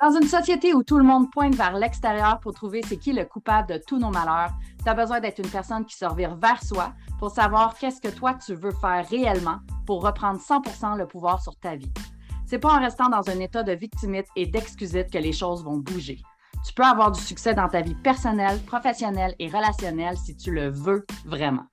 Dans une société où tout le monde pointe vers l'extérieur pour trouver c'est qui le coupable de tous nos malheurs, tu as besoin d'être une personne qui se revire vers soi pour savoir qu'est-ce que toi tu veux faire réellement pour reprendre 100% le pouvoir sur ta vie. C'est pas en restant dans un état de victimite et d'excusite que les choses vont bouger. Tu peux avoir du succès dans ta vie personnelle, professionnelle et relationnelle si tu le veux vraiment.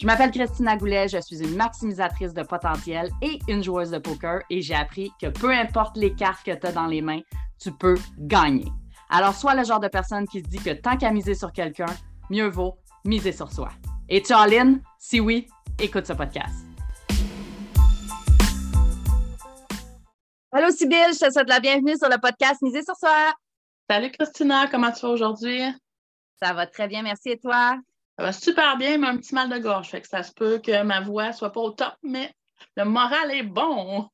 Je m'appelle Christina Goulet, je suis une maximisatrice de potentiel et une joueuse de poker et j'ai appris que peu importe les cartes que tu as dans les mains, tu peux gagner. Alors, sois le genre de personne qui se dit que tant qu'à miser sur quelqu'un, mieux vaut miser sur soi. Et tu en ligne? Si oui, écoute ce podcast. Allô Sybille, je te souhaite la bienvenue sur le podcast Miser sur soi. Salut Christina, comment tu vas aujourd'hui? Ça va très bien, merci et toi? Ça va super bien, mais un petit mal de gorge. Fait que ça se peut que ma voix soit pas au top, mais le moral est bon.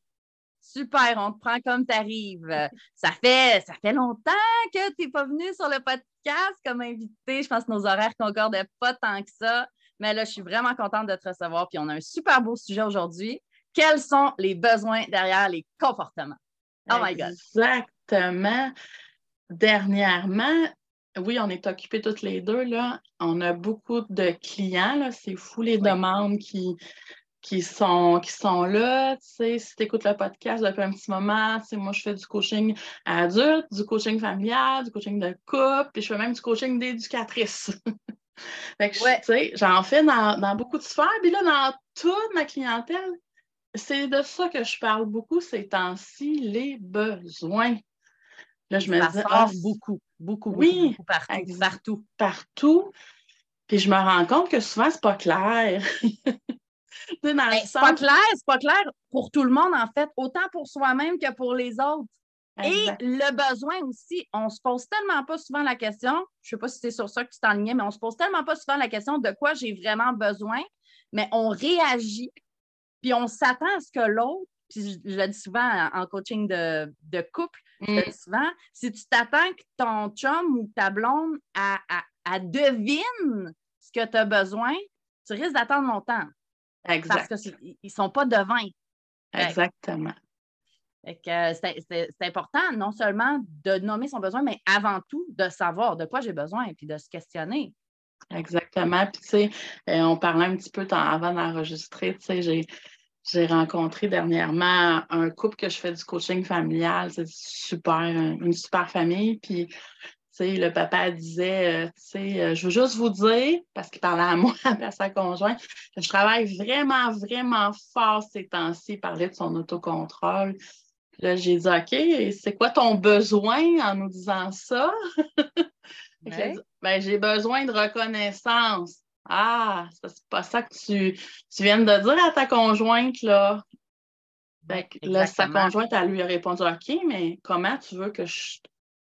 Super, on te prend comme tu arrives. Ça fait, ça fait longtemps que tu n'es pas venu sur le podcast comme invité. Je pense que nos horaires ne concordent pas tant que ça. Mais là, je suis vraiment contente de te recevoir. Puis on a un super beau sujet aujourd'hui. Quels sont les besoins derrière les comportements? Oh my God. Exactement. Dernièrement, oui, on est occupés toutes les deux. Là. On a beaucoup de clients. C'est fou les demandes qui, qui sont, qui sont là. Si tu écoutes le podcast depuis un petit moment, moi, je fais du coaching adulte, du coaching familial, du coaching de couple, puis je fais même du coaching d'éducatrice. fait que, j'en fais dans, beaucoup de sphères. Puis là, dans toute ma clientèle, c'est de ça que je parle beaucoup ces temps-ci, les besoins. Là, je me dis. Ah, beaucoup, beaucoup, oui, beaucoup, partout, partout. Partout. Puis je me rends compte que souvent, c'est pas clair. Ben, c'est pas clair, c'est pas clair pour tout le monde, en fait, autant pour soi-même que pour les autres. Et le besoin aussi, on se pose tellement pas souvent la question, je sais pas si c'est sur ça que tu t'enlignais, mais on se pose tellement pas souvent la question de quoi j'ai vraiment besoin, mais on réagit, puis on s'attend à ce que l'autre, puis je, le dis souvent en coaching de, couple, je le mm. souvent, si tu t'attends que ton chum ou ta blonde à, devine ce que tu as besoin, tu risques d'attendre longtemps. Exact. Parce qu'ils ne sont pas devant. Exactement. Euh, c'est important non seulement de nommer son besoin, mais avant tout de savoir de quoi j'ai besoin et puis de se questionner. Exactement. Puis, tu sais, euh, on parlait un petit peu avant d'enregistrer, tu sais, j'ai. J'ai rencontré dernièrement un couple que je fais du coaching familial. C'est super, une super famille. Puis le papa disait, euh, euh, je veux juste vous dire, parce qu'il parlait à moi à sa conjointe, que je travaille vraiment, vraiment fort ces temps-ci. Il parlait de son autocontrôle. là, j'ai dit, OK, c'est quoi ton besoin en nous disant ça? ben, j'ai besoin de reconnaissance. Ah, c'est pas ça que tu, tu viens de dire à ta conjointe, là. là, sa conjointe, elle lui a répondu OK, mais comment tu veux que je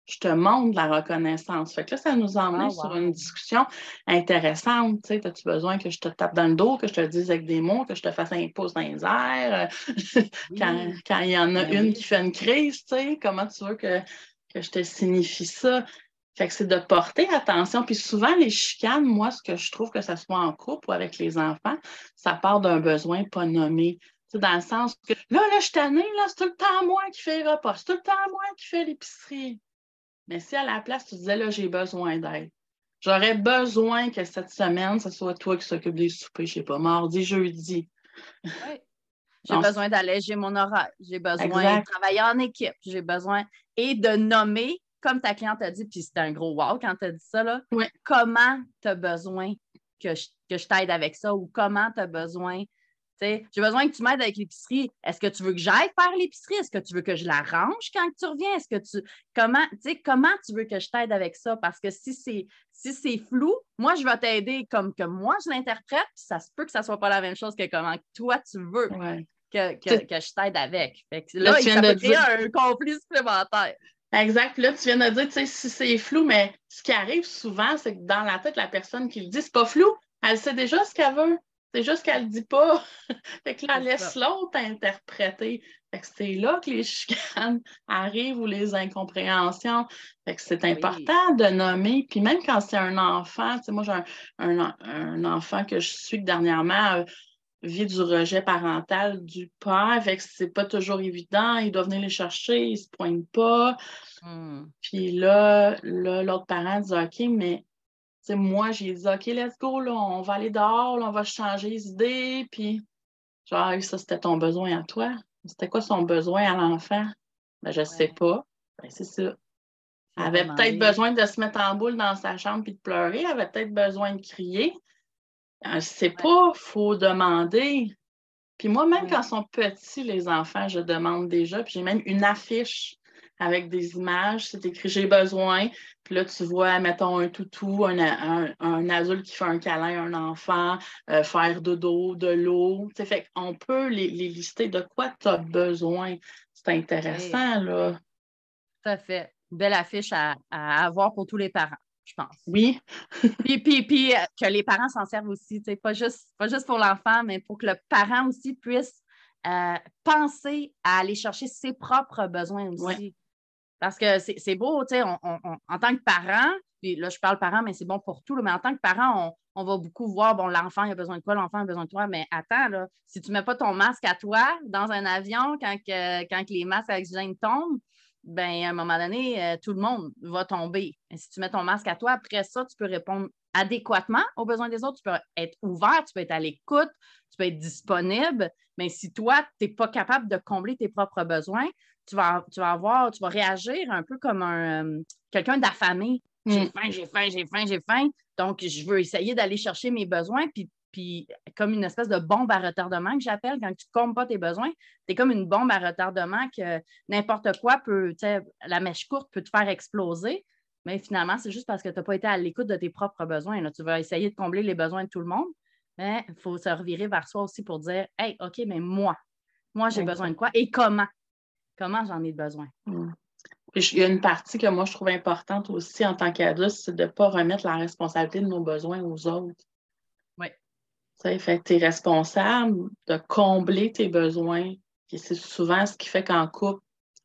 je te montre la reconnaissance? Fait que là, ça nous emmène ah, sur une discussion intéressante. Tu sais, as-tu besoin que je te tape dans le dos, que je te dise avec des mots, que je te fasse un pouce dans les airs? quand, il y en a ben une qui fait une crise, tu sais, comment tu veux que, que je te signifie ça? Fait que c'est de porter attention. Puis souvent, les chicanes, moi, ce que je trouve que ça soit en couple ou avec les enfants, ça part d'un besoin pas nommé. sais, dans le sens que là, là, je suis tannée, là, c'est tout le temps moi qui fais les repas, c'est tout le temps moi qui fais l'épicerie. Mais si à la place, tu disais, là, j'ai besoin d'aide, j'aurais besoin que cette semaine, ce soit toi qui s'occupe des soupers, je sais pas, mardi, jeudi. Oui. J'ai besoin d'alléger mon horaire. J'ai besoin de travailler en équipe. J'ai besoin et de nommer, comme ta cliente a dit, puis c'était un gros wow quand tu as dit ça, là, comment tu as besoin que je, que je t'aide avec ça ou comment tu as besoin j'ai besoin que tu m'aides avec l'épicerie. Est-ce que tu veux que j'aille faire l'épicerie? Est-ce que tu veux que je la range quand tu reviens? Est-ce que tu. Comment, comment tu veux que je t'aide avec ça? Parce que si c'est si c'est flou, moi, je vais t'aider comme que moi, je l'interprète, puis ça se peut que ça ne soit pas la même chose que comment toi, tu veux que, que, je t'aide avec. là, il ça créer un conflit supplémentaire. Exact. là, tu viens de dire, tu sais, si c'est flou, mais ce qui arrive souvent, c'est que dans la tête, la personne qui le dit, c'est pas flou. Elle sait déjà ce qu'elle veut. C'est juste qu'elle ne dit pas. fait que là, elle laisse l'autre interpréter. Fait que c'est là que les chicanes arrivent ou les incompréhensions. Fait que c'est important de nommer. Puis même quand c'est un enfant, tu sais, moi j'ai un, enfant que je suis dernièrement vit du rejet parental du père, fait que c'est pas toujours évident. Il doit venir les chercher, il se pointe pas. Hmm. Puis là, l'autre parent dit OK, mais moi, j'ai dit OK, let's go, là, on va aller dehors, on va changer les idées. Puis, genre, ça, c'était ton besoin à toi. C'était quoi son besoin à l'enfant? Ben, je sais pas. Ben, c'est ça. Elle avait peut-être besoin de se mettre en boule dans sa chambre puis de pleurer. Elle avait peut-être besoin de crier. Je sais pas, il faut demander. Puis moi, même quand ils sont petits, les enfants, je demande déjà. Puis j'ai même une affiche avec des images. C'est écrit J'ai besoin. Puis là, tu vois, mettons, un toutou, un, un, adulte qui fait un câlin à un enfant, euh, faire de dos, de l'eau. Fait qu'on peut les, lister de quoi tu as besoin. C'est intéressant, là. Tout à fait. Belle affiche à, avoir pour tous les parents je pense. Oui. puis, puis, puis euh, que les parents s'en servent aussi, pas juste, pas juste pour l'enfant, mais pour que le parent aussi puisse euh, penser à aller chercher ses propres besoins aussi. Parce que c'est beau, tu sais, en tant que parent, puis là, je parle parent, mais c'est bon pour tout, mais en tant que parent, on, va beaucoup voir, bon, l'enfant a besoin de quoi, l'enfant a besoin de toi, mais attends, là, si tu ne mets pas ton masque à toi dans un avion quand, quand les masques à oxygène tombent, ben à un moment donné, euh, tout le monde va tomber. Et si tu mets ton masque à toi, après ça, tu peux répondre adéquatement aux besoins des autres, tu peux être ouvert, tu peux être à l'écoute, tu peux être disponible, mais si toi, tu n'es pas capable de combler tes propres besoins, tu vas, tu vas avoir, tu vas réagir un peu comme un euh, quelqu'un d'affamé. J'ai mm. faim, j'ai faim, j'ai faim, j'ai faim. Donc, je veux essayer d'aller chercher mes besoins, puis, puis comme une espèce de bombe à retardement que j'appelle, quand tu ne combles pas tes besoins, tu es comme une bombe à retardement que n'importe quoi peut, la mèche courte peut te faire exploser. Mais finalement, c'est juste parce que tu n'as pas été à l'écoute de tes propres besoins. Là. Tu vas essayer de combler les besoins de tout le monde, mais il faut se revirer vers soi aussi pour dire Hey, OK, mais moi, moi, j'ai besoin de quoi et comment? Comment j'en ai besoin? Hmm. il y a une partie que moi, je trouve importante aussi en tant qu'adulte, c'est de ne pas remettre la responsabilité de nos besoins aux autres. Tu fait tu es responsable de combler tes besoins. Et c'est souvent ce qui fait qu'en couple,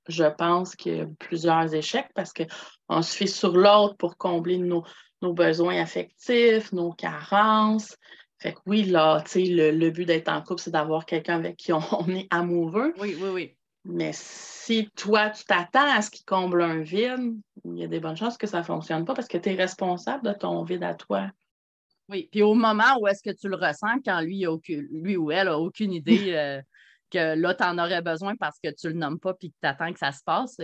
je pense qu'il y a plusieurs échecs parce qu'on se fait sur l'autre pour combler nos, besoins affectifs, nos carences. Fait que oui, là, tu sais, le, but d'être en couple, c'est d'avoir quelqu'un avec qui on, est amoureux. Oui, oui, oui. Mais si toi, tu t'attends à ce qu'il comble un vide, il y a des bonnes chances que ça ne fonctionne pas parce que tu es responsable de ton vide à toi. Oui, puis au moment où est-ce que tu le ressens, quand lui, lui ou elle n'a aucune idée euh, que là, tu en aurais besoin parce que tu ne le nommes pas puis que tu attends que ça se passe,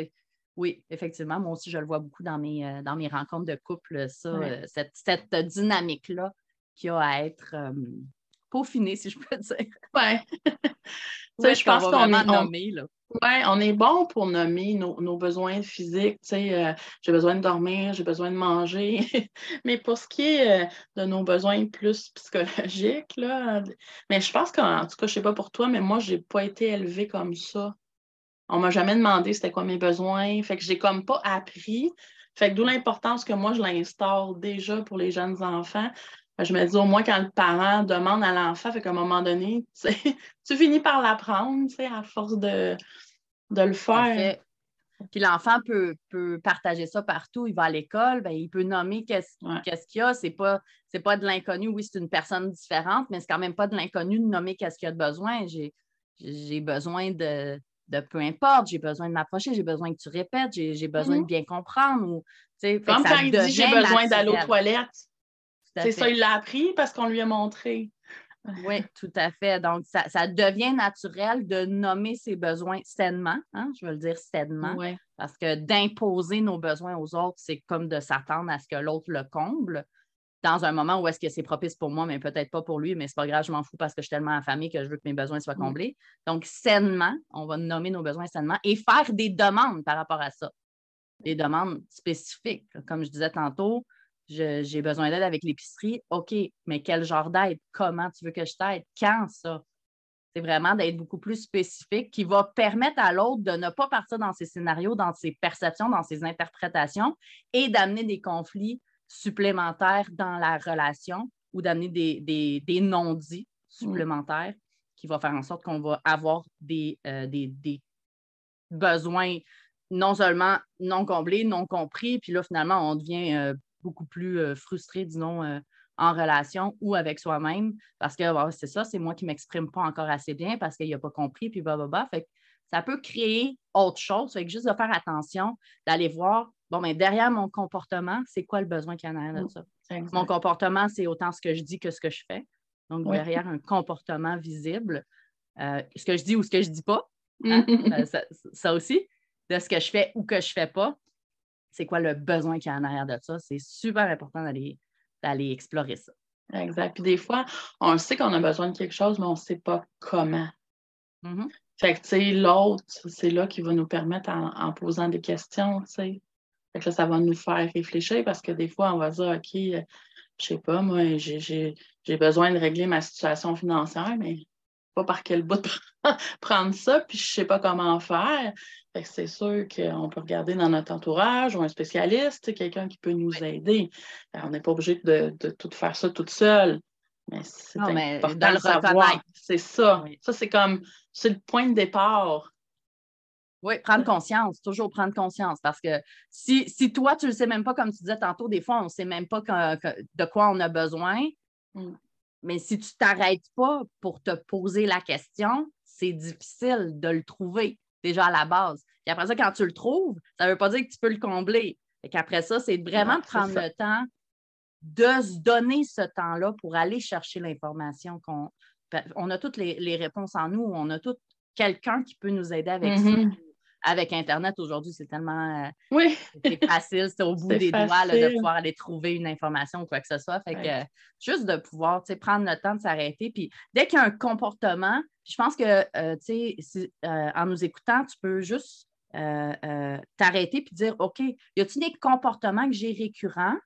oui, effectivement, moi aussi, je le vois beaucoup dans mes, euh, dans mes rencontres de couple, ça, euh, cette, dynamique-là qui a à être peaufinée, si je peux dire. Oui. je pense qu'on est nommé, là. Oui, on est bon pour nommer nos, besoins physiques. Euh, j'ai besoin de dormir, j'ai besoin de manger. mais pour ce qui est euh, de nos besoins plus psychologiques, là, mais je pense qu'en tout cas, je ne sais pas pour toi, mais moi, je n'ai pas été élevée comme ça. On ne m'a jamais demandé c'était quoi mes besoins. Fait que j'ai comme pas appris. Fait que d'où l'importance que moi, je l'instaure déjà pour les jeunes enfants. Je me dis au moins quand le parent demande à l'enfant, fait qu'à un moment donné, tu finis par l'apprendre, à force de, de le faire. Puis l'enfant peut, peut, partager ça partout. Il va à l'école, ben, il peut nommer qu'est-ce qu'il y a. C'est pas, pas de l'inconnu. Oui, c'est une personne différente, mais c'est quand même pas de l'inconnu de nommer qu'est-ce qu'il y a de besoin. J'ai besoin de, de peu importe, j'ai besoin de m'approcher, j'ai besoin que tu répètes, j'ai besoin de mm-hmm. bien comprendre. Ou, Comme quand il dit j'ai besoin d'aller aux toilettes. C'est ça, il l'a appris parce qu'on lui a montré. Oui, tout à fait. Donc, ça, devient naturel de nommer ses besoins sainement, hein, je veux le dire sainement, parce que d'imposer nos besoins aux autres, c'est comme de s'attendre à ce que l'autre le comble dans un moment où est-ce que c'est propice pour moi, mais peut-être pas pour lui, mais c'est pas grave, je m'en fous parce que je suis tellement affamée que je veux que mes besoins soient comblés. Donc, sainement, on va nommer nos besoins sainement et faire des demandes par rapport à ça. Des demandes spécifiques. Comme je disais tantôt, j'ai besoin d'aide avec l'épicerie. OK, mais quel genre d'aide? Comment tu veux que je t'aide? Quand ça? C'est vraiment d'être beaucoup plus spécifique qui va permettre à l'autre de ne pas partir dans ses scénarios, dans ses perceptions, dans ses interprétations et d'amener des conflits supplémentaires dans la relation ou d'amener des, non-dits supplémentaires qui va faire en sorte qu'on va avoir des, euh, des, des besoins non seulement non comblés, non compris, puis là, finalement, on devient euh, beaucoup plus euh, frustré, disons, euh, en relation ou avec soi-même parce que c'est ça, c'est moi qui ne m'exprime pas encore assez bien parce qu'il n'a pas compris, puis bah, ça peut créer autre chose. Fait que juste de faire attention, d'aller voir, bon, mais derrière mon comportement, c'est quoi le besoin qu'il y en a de ça? Mon comportement, c'est autant ce que je dis que ce que je fais. Donc, derrière un comportement visible, euh, ce que je dis ou ce que je ne dis pas, hein, euh, ça, aussi, de ce que je fais ou que je ne fais pas, c'est quoi le besoin qu'il y a en arrière de ça? C'est super important d'aller, d'aller explorer ça. Exact. Puis des fois, on sait qu'on a besoin de quelque chose, mais on ne sait pas comment. Mm-hmm. Fait que, tu sais, l'autre, c'est là qui va nous permettre en, posant des questions, tu sais. Fait que là, ça va nous faire réfléchir parce que des fois, on va dire, OK, euh, je sais pas, moi, j'ai besoin de régler ma situation financière, mais pas par quel bout prendre ça, puis je sais pas comment faire. C'est sûr qu'on peut regarder dans notre entourage ou un spécialiste, quelqu'un qui peut nous aider. on n'est pas obligé de, tout faire ça toute seule. Mais c'est important de savoir. C'est ça. Ça, c'est comme, c'est le point de départ. Oui, prendre conscience, toujours prendre conscience. Parce que si, si toi, tu ne le sais même pas, comme tu disais tantôt, des fois, on ne sait même pas de quoi on a besoin. Mm. Mais si tu ne t'arrêtes pas pour te poser la question, c'est difficile de le trouver déjà à la base. Et après ça, quand tu le trouves, ça ne veut pas dire que tu peux le combler. Et qu'après ça, c'est vraiment de prendre le temps de se donner ce temps-là pour aller chercher l'information qu'on. On a toutes les, réponses en nous, on a tout quelqu'un qui peut nous aider avec ça. Avec Internet aujourd'hui, c'est tellement euh, facile, c'est au bout des doigts de pouvoir aller trouver une information ou quoi que ce soit. Fait que juste de pouvoir prendre le temps de s'arrêter. Puis dès qu'il y a un comportement, je pense que euh, euh, en nous écoutant, tu peux juste t'arrêter puis dire OK, y a-t-il des comportements que j'ai récurrents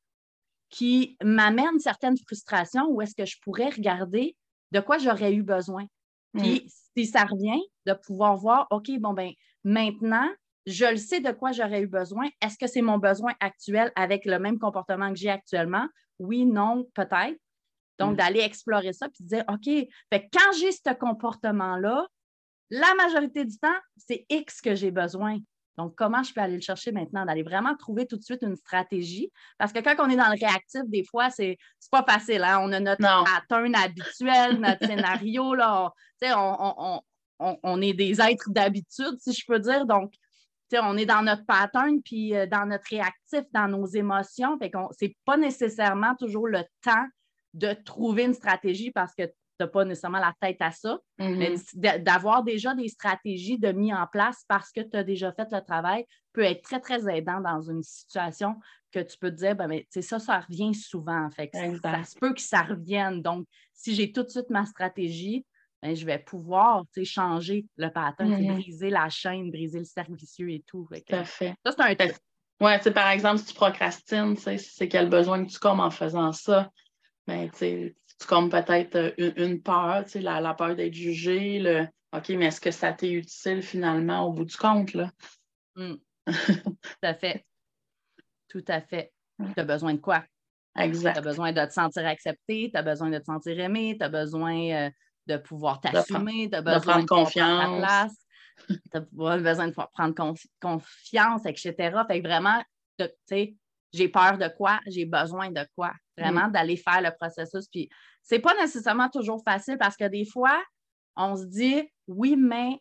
qui m'amènent certaines frustrations ou est-ce que je pourrais regarder de quoi j'aurais eu besoin? Puis, mm. si ça revient, de pouvoir voir, OK, bon, ben maintenant, je le sais de quoi j'aurais eu besoin. Est-ce que c'est mon besoin actuel avec le même comportement que j'ai actuellement? Oui, non, peut-être. Donc, mm. d'aller explorer ça puis de dire, OK, fait, quand j'ai ce comportement-là, la majorité du temps, c'est X que j'ai besoin. Donc, comment je peux aller le chercher maintenant? D'aller vraiment trouver tout de suite une stratégie. Parce que quand on est dans le réactif, des fois, c'est pas facile. Hein? On a notre pattern habituel, notre scénario. Là, on, on, on, est des êtres d'habitude, si je peux dire. Donc, on est dans notre pattern, puis euh, dans notre réactif, dans nos émotions. Fait qu'on c'est pas nécessairement toujours le temps de trouver une stratégie parce que n'as pas nécessairement la tête à ça, mais mm-hmm. d'avoir déjà des stratégies de mis en place parce que tu as déjà fait le travail peut être très, très aidant dans une situation que tu peux te dire, ben, mais, ça, ça revient souvent. Fait ça se peut que ça revienne. Donc, si j'ai tout de suite ma stratégie, ben, je vais pouvoir changer le pattern, mm-hmm. briser la chaîne, briser le cercle vicieux et tout. tout à fait. Ça, c'est un test. Oui, par exemple, si tu procrastines, c'est quel besoin que tu comme en faisant ça. Ben, tu comme peut-être euh, une, peur, la, la peur d'être jugé, le OK, mais est-ce que ça t'est utile finalement au bout du compte? Là? Hmm. Tout à fait. Tout à fait. Tu as besoin de quoi? Exact. Tu as besoin de te sentir accepté, tu as besoin de te sentir aimé, tu as besoin euh, de pouvoir t'assumer, tu as besoin de prendre confiance. Ta place. Tu as besoin de prendre confiance, etc. Fait que vraiment, tu sais, j'ai peur de quoi, j'ai besoin de quoi. Vraiment, mm. d'aller faire le processus. Puis, c'est pas nécessairement toujours facile parce que des fois, on se dit, oui, mais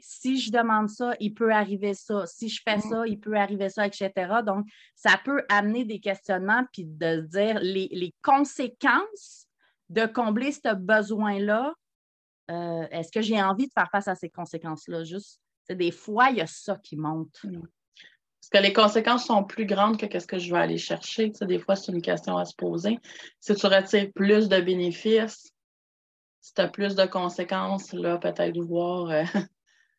si je demande ça, il peut arriver ça. Si je fais mm. ça, il peut arriver ça, etc. Donc, ça peut amener des questionnements puis de dire les, conséquences de combler ce besoin-là. Euh, est-ce que j'ai envie de faire face à ces conséquences-là? Juste, des fois, il y a ça qui monte. Mm. Est-ce que les conséquences sont plus grandes que ce que je vais aller chercher? des fois, c'est une question à se poser. Si tu retires plus de bénéfices, si tu as plus de conséquences, là, peut-être voir euh,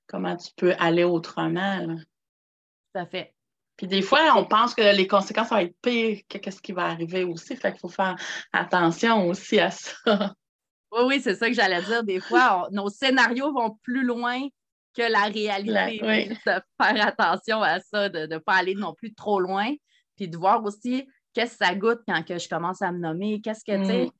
comment tu peux aller autrement. Tout à fait. Puis des fois, on pense que les conséquences vont être pires que ce qui va arriver aussi. Fait qu'il faut faire attention aussi à ça. Oui, oui, c'est ça que j'allais dire. Des fois, nos scénarios vont plus loin que la réalité. De faire attention à ça, de ne pas aller non plus trop loin, puis de voir aussi qu'est-ce que ça goûte quand que je commence à me nommer, qu'est-ce que, tu sais, mm.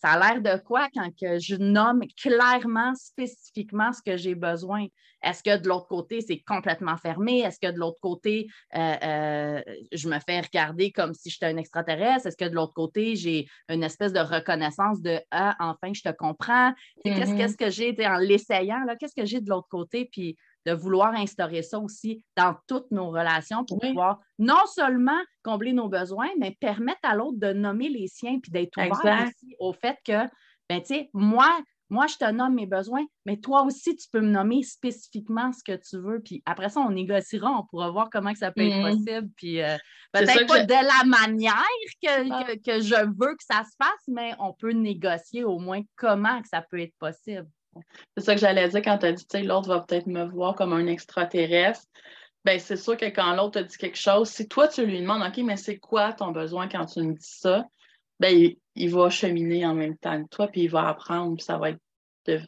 Ça a l'air de quoi quand que je nomme clairement, spécifiquement ce que j'ai besoin? Est-ce que de l'autre côté, c'est complètement fermé? Est-ce que de l'autre côté, euh, euh, je me fais regarder comme si j'étais un extraterrestre? Est-ce que de l'autre côté, j'ai une espèce de reconnaissance de Ah, enfin, je te comprends? Mm-hmm. Qu'est-ce que j'ai en l'essayant? Qu'est-ce que j'ai de l'autre côté? Puis de vouloir instaurer ça aussi dans toutes nos relations pour pouvoir non seulement combler nos besoins, mais permettre à l'autre de nommer les siens puis d'être ouvert aussi au fait que, ben, tu sais, moi, moi, je te nomme mes besoins, mais toi aussi, tu peux me nommer spécifiquement ce que tu veux. Puis après ça, on négociera, on pourra voir comment ça peut être mm-hmm. possible. Puis euh, peut-être pas de la manière ah. que, que, je veux que ça se fasse, mais on peut négocier au moins comment que ça peut être possible. C'est ça que j'allais dire quand tu as dit, tu sais, l'autre va peut-être me voir comme un extraterrestre. Ben, c'est sûr que quand l'autre te dit quelque chose, si toi, tu lui demandes, OK, mais c'est quoi ton besoin quand tu me dis ça? Ben, il, va cheminer en même temps que toi, puis il va apprendre, puis ça va, être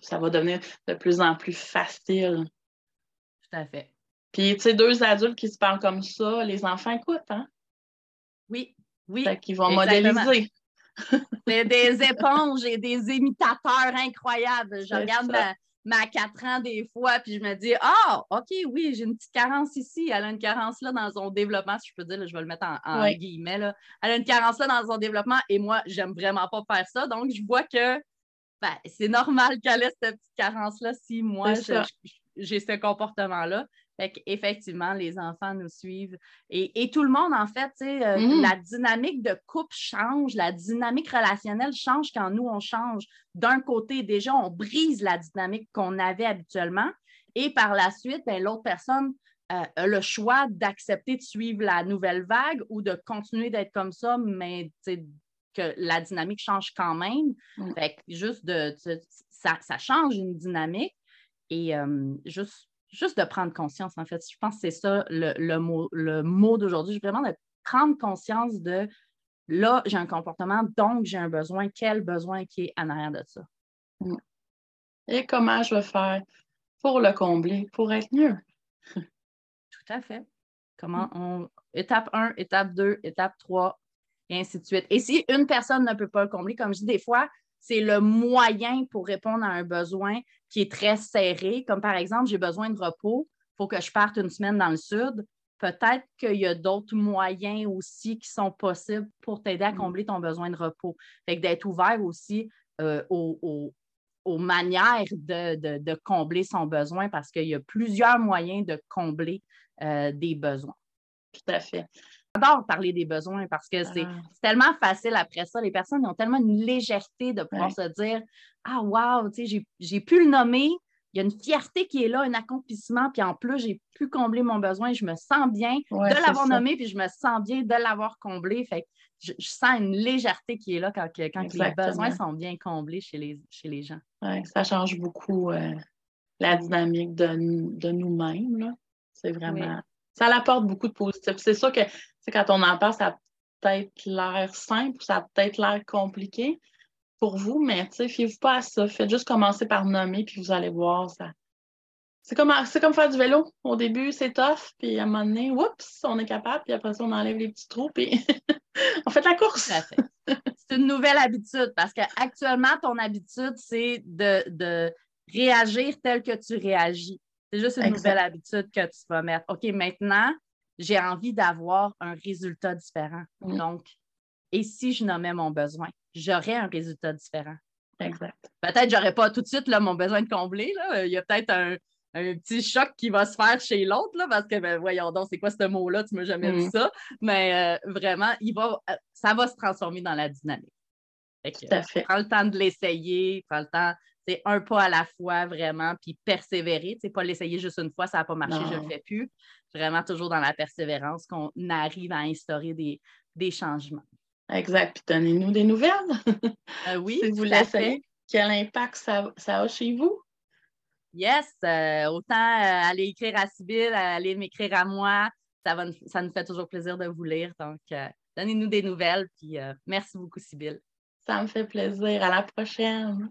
ça va devenir de plus en plus facile. Tout à fait. Puis, tu sais, deux adultes qui se parlent comme ça, les enfants écoutent, hein? Oui, oui. Fait qu'ils vont modéliser. Des éponges et des imitateurs incroyables. Je regarde ma, ma 4 ans des fois, puis je me dis Ah, OK, oui, j'ai une petite carence ici. Elle a une carence là dans son développement, si je peux dire, je vais le mettre en, guillemets. Là. Elle a une carence là dans son développement et moi, j'aime vraiment pas faire ça. Donc, je vois que ben, c'est normal qu'elle ait cette petite carence-là si moi, j'ai ce comportement-là. Fait qu'effectivement, les enfants nous suivent. Et, tout le monde, en fait, euh, mm. la dynamique de couple change, la dynamique relationnelle change quand nous, on change. D'un côté, déjà, on brise la dynamique qu'on avait habituellement. Et par la suite, ben, l'autre personne euh, a le choix d'accepter de suivre la nouvelle vague ou de continuer d'être comme ça, mais que la dynamique change quand même. Mm. Fait que juste de, ça, change une dynamique. Et euh, juste juste de prendre conscience, en fait. Je pense que c'est ça le, mot, le mot d'aujourd'hui. Vraiment de prendre conscience de là, j'ai un comportement, donc j'ai un besoin. Quel besoin qui est en arrière de ça? Mm. Et comment je vais faire pour le combler, pour être mieux? Tout à fait. Comment mm. on. Étape 1, étape 2, étape 3, et ainsi de suite. Et si une personne ne peut pas le combler, comme je dis des fois, c'est le moyen pour répondre à un besoin qui est très serré, comme par exemple, j'ai besoin de repos, il faut que je parte une semaine dans le sud. Peut-être qu'il y a d'autres moyens aussi qui sont possibles pour t'aider à mm. combler ton besoin de repos. Fait que d'être ouvert aussi euh, aux, manières de, combler son besoin parce qu'il y a plusieurs moyens de combler euh, des besoins. Tout à fait. J'adore parler des besoins parce que c'est ah. tellement facile après ça. Les personnes ont tellement une légèreté de pouvoir se dire Ah, wow, j'ai pu le nommer. Il y a une fierté qui est là, un accomplissement, puis en plus, j'ai pu combler mon besoin. Je me sens bien de l'avoir nommé, puis je me sens bien de l'avoir comblé. Fait je, sens une légèreté qui est là quand, quand les besoins sont bien comblés chez les, chez les gens. Ça change beaucoup euh, la dynamique de, de nous-mêmes. C'est vraiment ça apporte beaucoup de positif. C'est sûr que quand on en parle, ça a peut-être l'air simple, ça a peut-être l'air compliqué pour vous, mais fiez-vous pas à ça. Faites juste commencer par nommer, puis vous allez voir ça. C'est comme, comme faire du vélo. Au début, c'est tough, puis à un moment donné, oups, on est capable, puis après ça, on enlève les petits trous, puis on fait la course. c'est une nouvelle habitude parce qu'actuellement, ton habitude, c'est de, de réagir tel que tu réagis. C'est juste une nouvelle habitude que tu vas mettre. OK, maintenant, j'ai envie d'avoir un résultat différent. Donc, et si je nommais mon besoin, j'aurais un résultat différent. Exact. Peut-être que je n'aurais pas tout de suite là, mon besoin de combler. Là. Il y a peut-être un, petit choc qui va se faire chez l'autre, parce que, ben, voyons donc, c'est quoi ce mot-là? Tu ne m'as jamais dit mm. ça. Mais euh, vraiment, il va, euh, ça va se transformer dans la dynamique. Tout à fait. Prends le temps de l'essayer, prends le temps c'est un pas à la fois vraiment, puis persévérer. C'est pas l'essayer juste une fois, ça n'a pas marché, je ne le fais plus. Vraiment toujours dans la persévérance qu'on arrive à instaurer des, changements. Exact. Puis donnez-nous des nouvelles. Euh, oui. si vous l'essayez, quel impact ça, a chez vous? Yes. Euh, autant euh, aller écrire à Sybille, aller m'écrire à moi. Ça, va, ça nous fait toujours plaisir de vous lire. Donc, donnez-nous des nouvelles. Puis merci beaucoup, Sybille. Ça me fait plaisir. À la prochaine.